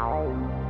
home.